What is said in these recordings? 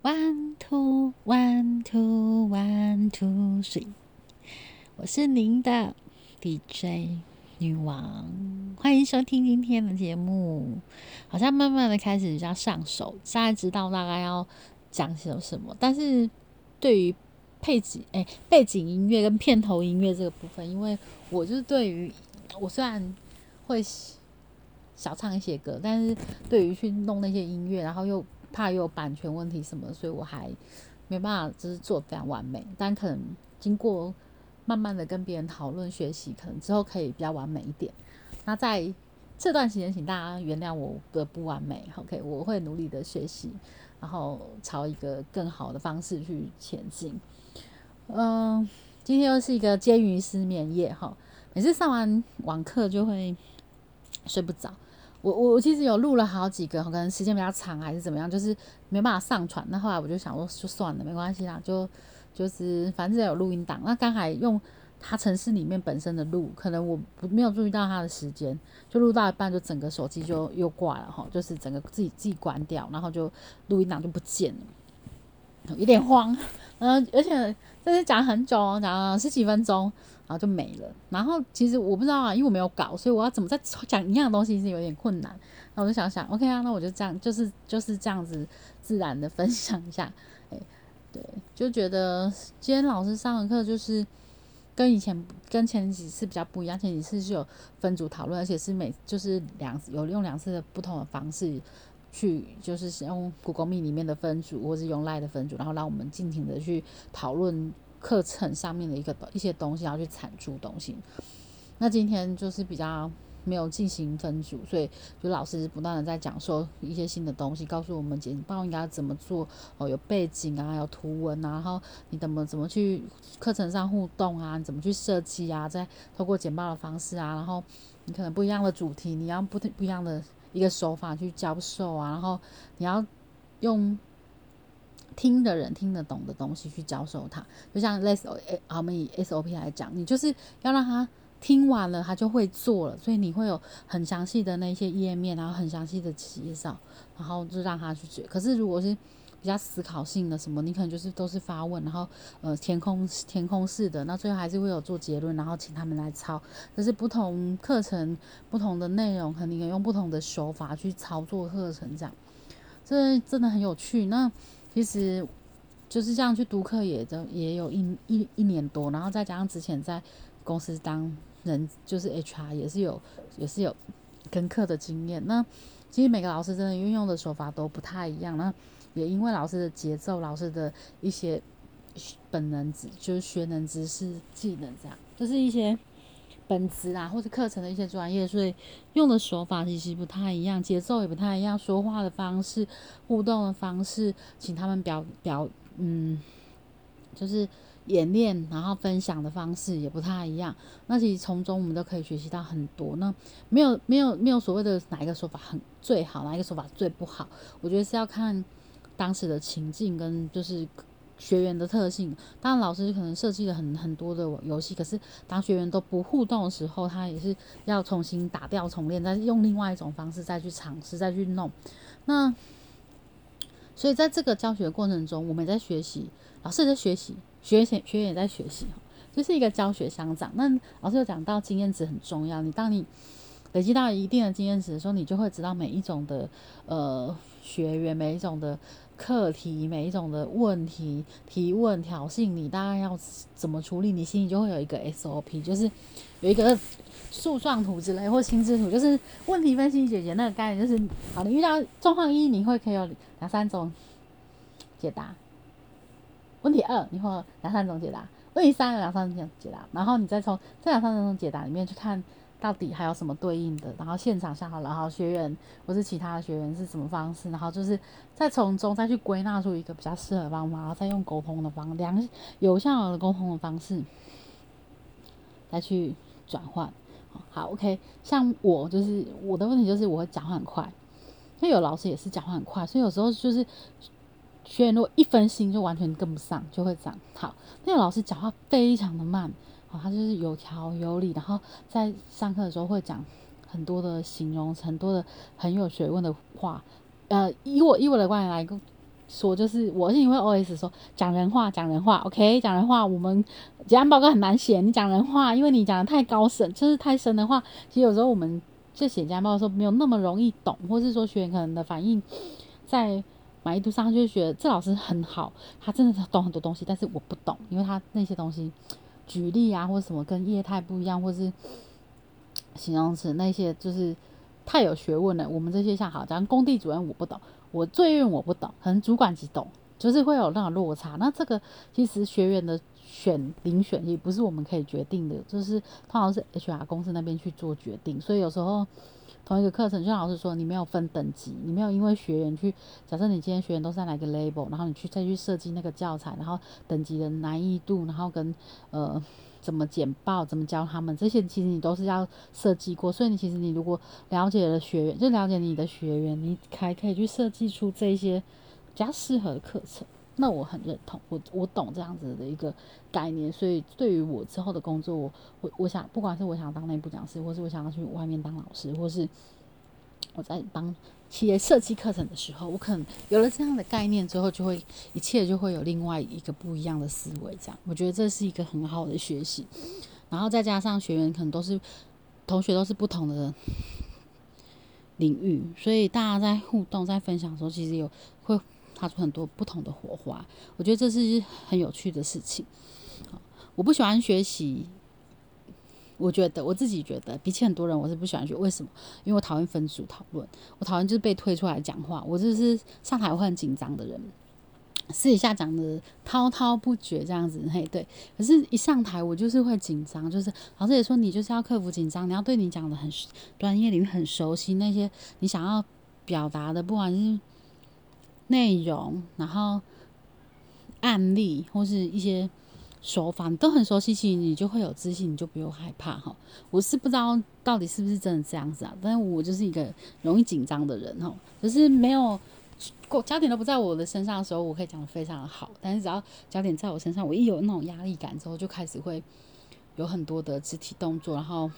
One two one two one two three，我是您的 DJ 女王，欢迎收听今天的节目。好像慢慢的开始比较上手，现在知道大概要讲些什么。但是对于配景哎背景音乐跟片头音乐这个部分，因为我就是对于我虽然会小唱一些歌，但是对于去弄那些音乐，然后又怕有版权问题什么，所以我还没办法，就是做非常完美。但可能经过慢慢的跟别人讨论学习，可能之后可以比较完美一点。那在这段时间，请大家原谅我的不完美，OK？我会努力的学习，然后朝一个更好的方式去前进。嗯，今天又是一个煎鱼失眠夜哈，每次上完网课就会睡不着。我我我其实有录了好几个，可能时间比较长还是怎么样，就是没办法上传。那后来我就想说，就算了，没关系啦，就就是反正有录音档。那刚才用它城市里面本身的录，可能我不没有注意到它的时间，就录到一半，就整个手机就又挂了哈，就是整个自己自己关掉，然后就录音档就不见了，有点慌。嗯，而且这是讲很久，讲了十几分钟。然后就没了。然后其实我不知道啊，因为我没有搞，所以我要怎么再讲一样东西是有点困难。那我就想想，OK 啊，那我就这样，就是就是这样子自然的分享一下。哎，对，就觉得今天老师上的课就是跟以前跟前几次比较不一样。前几次是有分组讨论，而且是每就是两有用两次的不同的方式去，就是使用 Google Meet 里面的分组，或是用 Line 的分组，然后让我们尽情的去讨论。课程上面的一个一些东西，然后去产出东西。那今天就是比较没有进行分组，所以就老师不断的在讲说一些新的东西，告诉我们简报应该怎么做哦，有背景啊，有图文啊，然后你怎么怎么去课程上互动啊，你怎么去设计啊，在透过简报的方式啊，然后你可能不一样的主题，你要不不一样的一个手法去教授啊，然后你要用。听的人听得懂的东西去教授他，就像类似诶，我们以 SOP 来讲，你就是要让他听完了，他就会做了，所以你会有很详细的那些页面，然后很详细的介绍，然后就让他去学。可是如果是比较思考性的什么，你可能就是都是发问，然后呃填空填空式的，那最后还是会有做结论，然后请他们来抄。这是不同课程不同的内容，肯定用不同的手法去操作课程，这样这真的很有趣。那其实就是这样去读课，也都也有一一一年多，然后再加上之前在公司当人，就是 HR 也是有也是有跟课的经验。那其实每个老师真的运用的手法都不太一样。那也因为老师的节奏、老师的一些本能知，就是学能知识、技能这样，就是一些。本职啊，或者课程的一些专业，所以用的手法其实不太一样，节奏也不太一样，说话的方式、互动的方式，请他们表表，嗯，就是演练，然后分享的方式也不太一样。那其实从中我们都可以学习到很多。那没有没有没有所谓的哪一个说法很最好，哪一个说法最不好？我觉得是要看当时的情境跟就是。学员的特性，当然老师可能设计了很很多的游戏，可是当学员都不互动的时候，他也是要重新打掉重练，再用另外一种方式再去尝试再去弄。那所以在这个教学过程中，我们也在学习，老师也在学习，学学学员也在学习，就是一个教学相长。那老师有讲到经验值很重要，你当你累积到一定的经验值的时候，你就会知道每一种的呃学员每一种的。课题每一种的问题提问挑衅你，大概要怎么处理？你心里就会有一个 SOP，就是有一个树状图之类或心智图，就是问题分析解决那个概念，就是好的遇到状况一，你会可以有两三种解答；问题二，你会两三种解答；问题三，两三种解答。然后你再从这两三种解答里面去看。到底还有什么对应的？然后现场下好，然后学员或是其他的学员是什么方式？然后就是再从中再去归纳出一个比较适合的方法，然后再用沟通的方良有效的沟通的方式再去转换。好，OK。像我就是我的问题就是我会讲话很快，那有老师也是讲话很快，所以有时候就是学员如果一分心就完全跟不上，就会这。好，那个老师讲话非常的慢。哦，他就是有条有理，然后在上课的时候会讲很多的形容，很多的很有学问的话。呃，以我以我的观点来说，就是我是因为 OS 说讲人话，讲人话，OK，讲人话。我们结案报告很难写，你讲人话，因为你讲的太高深，就是太深的话，其实有时候我们在写结案报告的时候没有那么容易懂，或是说学员可能的反应在满意度上就会觉得这老师很好，他真的懂很多东西，但是我不懂，因为他那些东西举例啊或者什么跟业态不一样，或是形容词那些就是太有学问了。我们这些像好像工地主任我不懂。我最愿我不懂，可能主管级懂，就是会有那种落差。那这个其实学员的选遴选也不是我们可以决定的，就是通常是 HR 公司那边去做决定。所以有时候同一个课程，就像老师说，你没有分等级，你没有因为学员去，假设你今天学员都在哪个 label，然后你去再去设计那个教材，然后等级的难易度，然后跟呃。怎么简报？怎么教他们？这些其实你都是要设计过。所以你其实你如果了解了学员，就了解你的学员，你还可以去设计出这些比较适合的课程。那我很认同，我我懂这样子的一个概念。所以对于我之后的工作，我我我想，不管是我想当内部讲师，或是我想要去外面当老师，或是我在帮。企业设计课程的时候，我可能有了这样的概念之后，就会一切就会有另外一个不一样的思维。这样，我觉得这是一个很好的学习。然后再加上学员可能都是同学，都是不同的领域，所以大家在互动、在分享的时候，其实有会擦出很多不同的火花。我觉得这是很有趣的事情。我不喜欢学习。我觉得我自己觉得，比起很多人，我是不喜欢学。为什么？因为我讨厌分组讨论，我讨厌就是被推出来讲话。我就是上台会很紧张的人，私底下讲的滔滔不绝这样子，嘿，对。可是，一上台我就是会紧张，就是老师也说，你就是要克服紧张，你要对你讲的很专业领域很熟悉，那些你想要表达的，不管是内容，然后案例或是一些。手法你都很熟悉，其实你就会有自信，你就不用害怕哈。我是不知道到底是不是真的这样子啊，但是我就是一个容易紧张的人哈。可是没有过焦点都不在我的身上的时候，我可以讲的非常的好。但是只要焦点在我身上，我一有那种压力感之后，就开始会有很多的肢体动作，然后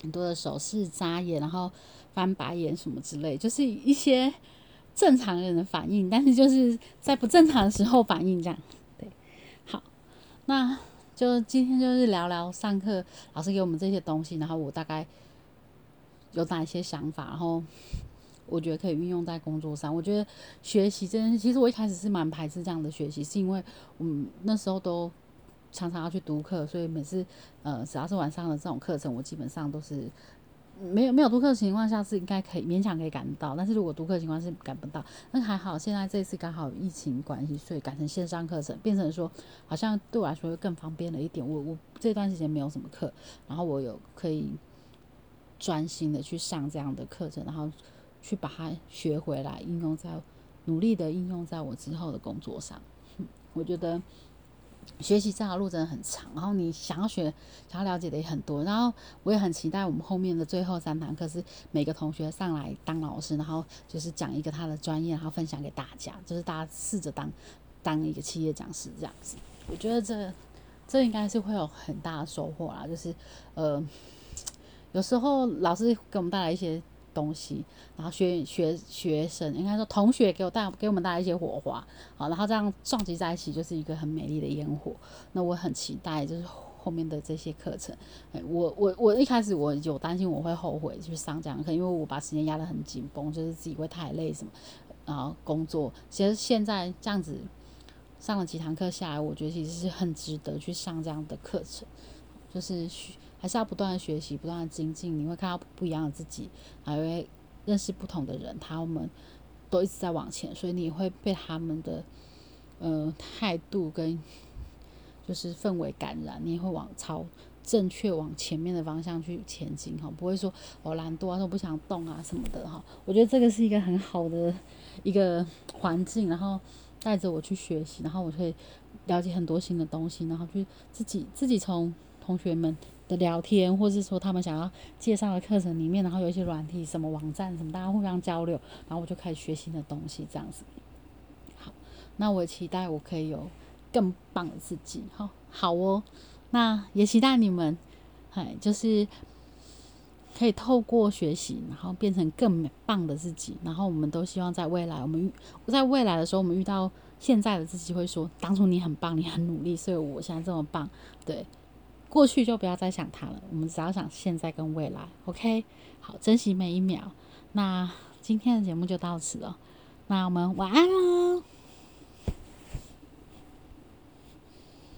很多的手势、眨眼，然后翻白眼什么之类，就是一些正常人的反应，但是就是在不正常的时候反应这样。对，好那就今天就是聊聊上课老师给我们这些东西，然后我大概有哪一些想法，然后我觉得可以运用在工作上。我觉得学习这件事，其实我一开始是蛮排斥这样的学习，是因为我们那时候都常常要去读课，所以每次呃只要是晚上的这种课程，我基本上都是。没有没有读课的情况下是应该可以勉强可以赶到，但是如果读课情况是赶不到，那还好。现在这次刚好疫情关系，所以改成线上课程，变成说好像对我来说更方便了一点。我我这段时间没有什么课，然后我有可以专心的去上这样的课程，然后去把它学回来，应用在努力的应用在我之后的工作上。我觉得。学习这条路真的很长，然后你想要学、想要了解的也很多，然后我也很期待我们后面的最后三堂课是每个同学上来当老师，然后就是讲一个他的专业，然后分享给大家，就是大家试着当当一个企业讲师这样子。我觉得这这应该是会有很大的收获啦，就是呃，有时候老师给我们带来一些。东西，然后学学学生应该说同学给我带给我们带来一些火花，好，然后这样撞击在一起就是一个很美丽的烟火。那我很期待就是后面的这些课程。哎，我我我一开始我有担心我会后悔去上这样课，因为我把时间压得很紧绷，就是自己会太累什么，然后工作。其实现在这样子上了几堂课下来，我觉得其实是很值得去上这样的课程，就是学还是要不断的学习，不断的精进，你会看到不一样的自己，还会认识不同的人，他们都一直在往前，所以你会被他们的呃态度跟就是氛围感染，你也会往朝正确往前面的方向去前进哈，不会说我懒惰啊，说不想动啊什么的哈。我觉得这个是一个很好的一个环境，然后带着我去学习，然后我会了解很多新的东西，然后去自己自己从同学们。的聊天，或是说他们想要介绍的课程里面，然后有一些软体、什么网站什么，大家互相交流，然后我就开始学新的东西，这样子。好，那我期待我可以有更棒的自己。好，好哦。那也期待你们，哎，就是可以透过学习，然后变成更棒的自己。然后我们都希望在未来，我们遇在未来的时候，我们遇到现在的自己，会说当初你很棒，你很努力，所以我现在这么棒。对，过去就不要再想它了，我们只要想现在跟未来。OK，好，珍惜每一秒。那今天的节目就到此了，那我们晚安喽。